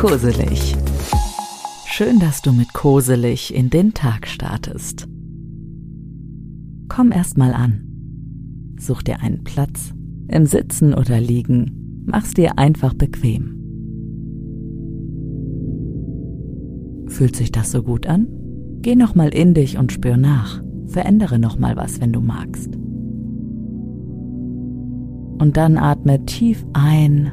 Koselig. Schön, dass du mit Koselig in den Tag startest. Komm erst mal an. Such dir einen Platz, im Sitzen oder Liegen. Mach's dir einfach bequem. Fühlt sich das so gut an? Geh noch mal in dich und spür nach. Verändere noch mal was, wenn du magst. Und dann atme tief ein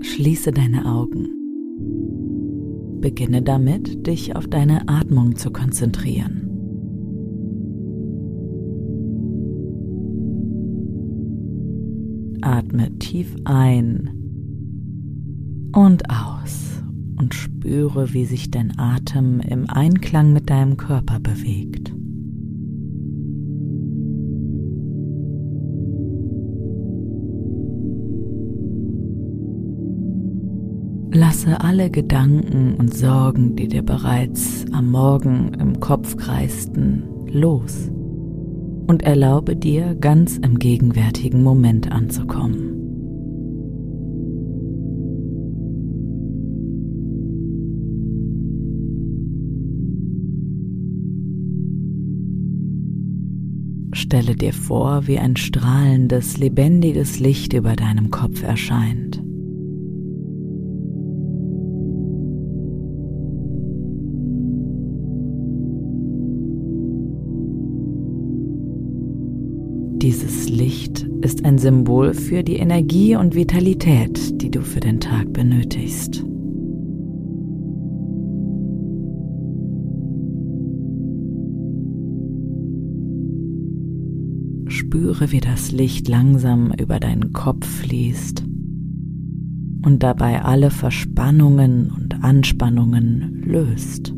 Schließe deine Augen. Beginne damit, dich auf deine Atmung zu konzentrieren. Atme tief ein und aus und spüre, wie sich dein Atem im Einklang mit deinem Körper bewegt. Lasse alle Gedanken und Sorgen, die dir bereits am Morgen im Kopf kreisten, los und erlaube dir, ganz im gegenwärtigen Moment anzukommen. Stelle dir vor, wie ein strahlendes, lebendiges Licht über deinem Kopf erscheint. Dieses Licht ist ein Symbol für die Energie und Vitalität, die du für den Tag benötigst. Spüre, wie das Licht langsam über deinen Kopf fließt und dabei alle Verspannungen und Anspannungen löst.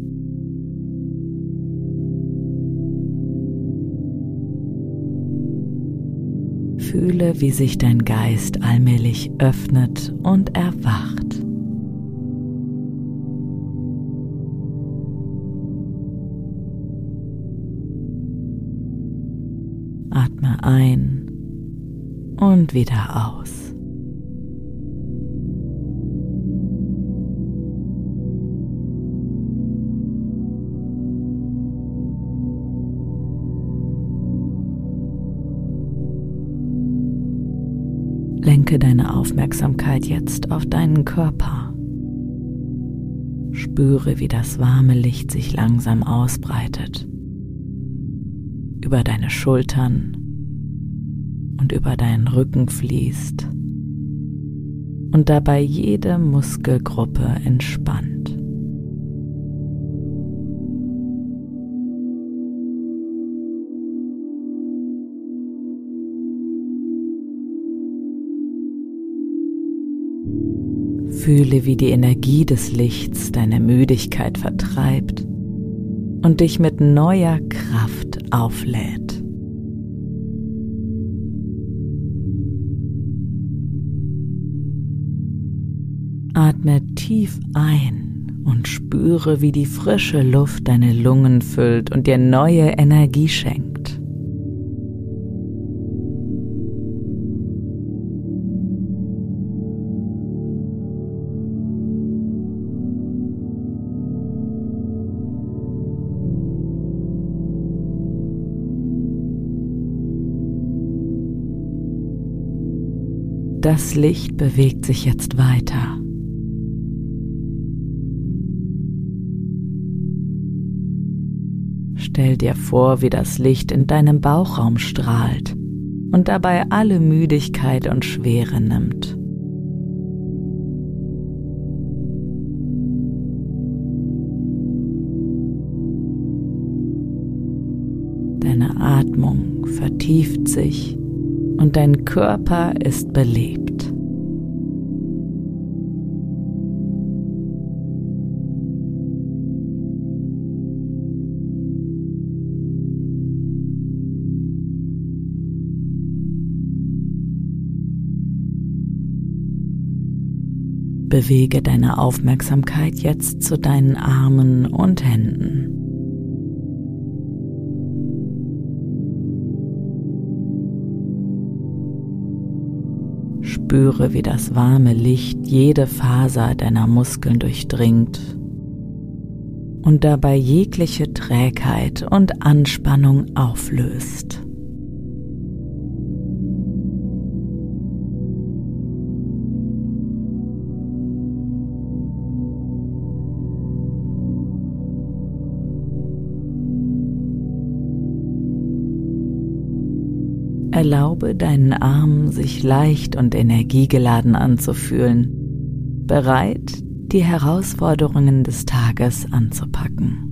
Fühle, wie sich dein Geist allmählich öffnet und erwacht. Atme ein und wieder aus. Lenke deine Aufmerksamkeit jetzt auf deinen Körper. Spüre, wie das warme Licht sich langsam ausbreitet. Über deine Schultern und über deinen Rücken fließt und dabei jede Muskelgruppe entspannt. Fühle, wie die Energie des Lichts deine Müdigkeit vertreibt und dich mit neuer Kraft auflädt. Atme tief ein und spüre, wie die frische Luft deine Lungen füllt und dir neue Energie schenkt. Das Licht bewegt sich jetzt weiter. Stell dir vor, wie das Licht in deinem Bauchraum strahlt und dabei alle Müdigkeit und Schwere nimmt. Deine Atmung vertieft sich und dein Körper ist belebt. Bewege deine Aufmerksamkeit jetzt zu deinen Armen und Händen. Spüre, wie das warme Licht jede Faser deiner Muskeln durchdringt und dabei jegliche Trägheit und Anspannung auflöst. Erlaube deinen Armen sich leicht und energiegeladen anzufühlen, bereit, die Herausforderungen des Tages anzupacken.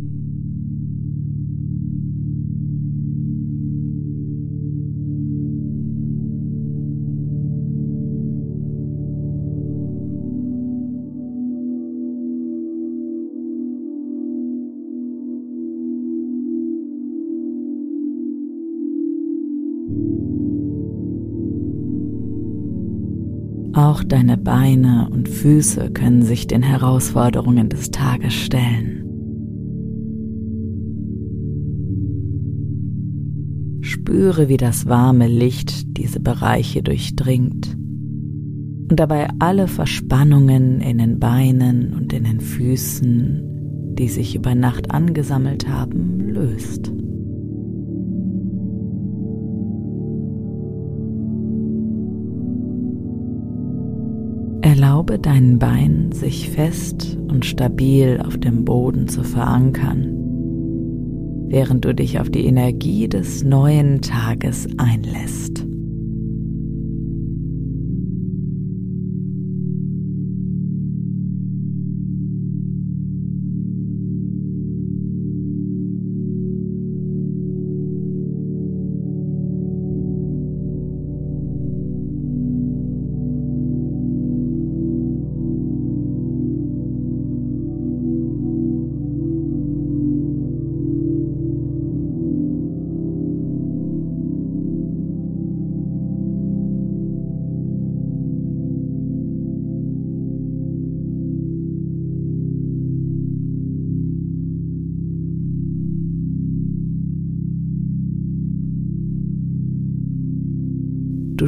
Auch deine Beine und Füße können sich den Herausforderungen des Tages stellen. Spüre, wie das warme Licht diese Bereiche durchdringt und dabei alle Verspannungen in den Beinen und in den Füßen, die sich über Nacht angesammelt haben, löst. Erlaube deinen Beinen, sich fest und stabil auf dem Boden zu verankern, während du dich auf die Energie des neuen Tages einlässt.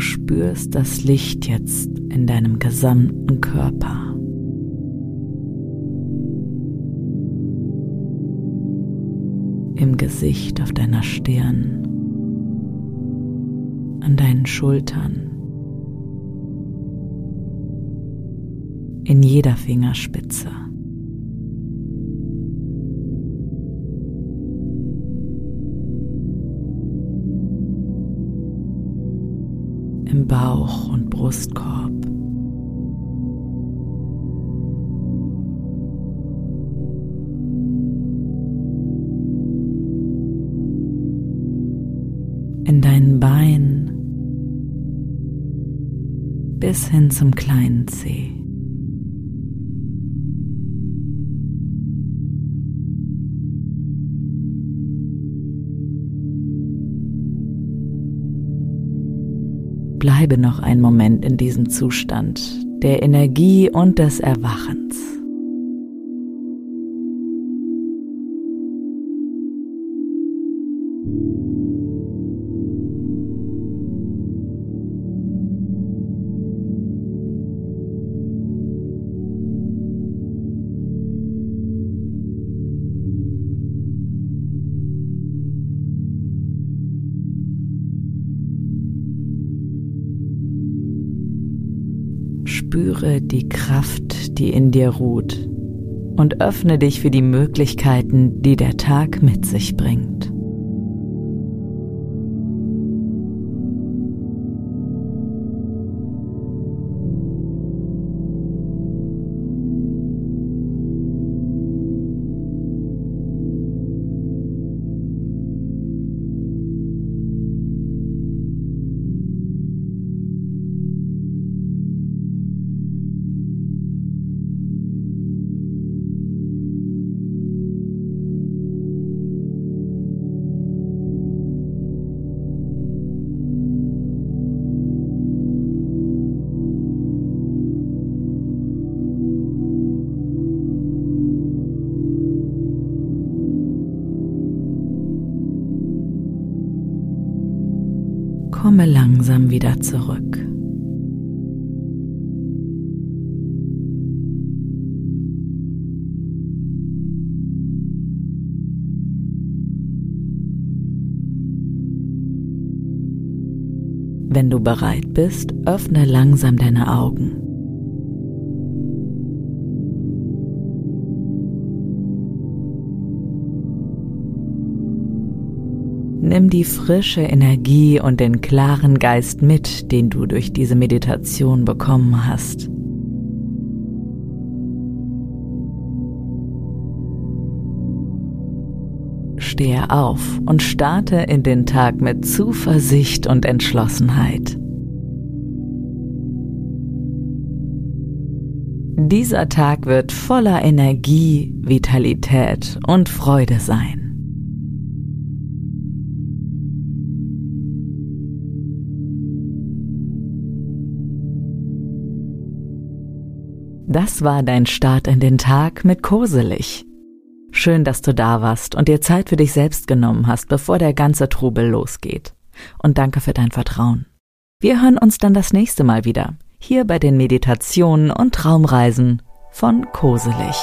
Du spürst das Licht jetzt in deinem gesamten Körper. Im Gesicht auf deiner Stirn, an deinen Schultern, in jeder Fingerspitze. Im Bauch und Brustkorb. In deinen Beinen bis hin zum kleinen Zeh. Bleibe noch einen Moment in diesem Zustand der Energie und des Erwachens. Spüre die Kraft, die in dir ruht und öffne dich für die Möglichkeiten, die der Tag mit sich bringt. Komme langsam wieder zurück. Wenn du bereit bist, öffne langsam deine Augen. Nimm die frische Energie und den klaren Geist mit, den du durch diese Meditation bekommen hast. Stehe auf und starte in den Tag mit Zuversicht und Entschlossenheit. Dieser Tag wird voller Energie, Vitalität und Freude sein. Das war dein Start in den Tag mit Koselig. Schön, dass du da warst und dir Zeit für dich selbst genommen hast, bevor der ganze Trubel losgeht. Und danke für dein Vertrauen. Wir hören uns dann das nächste Mal wieder, hier bei den Meditationen und Traumreisen von Koselig.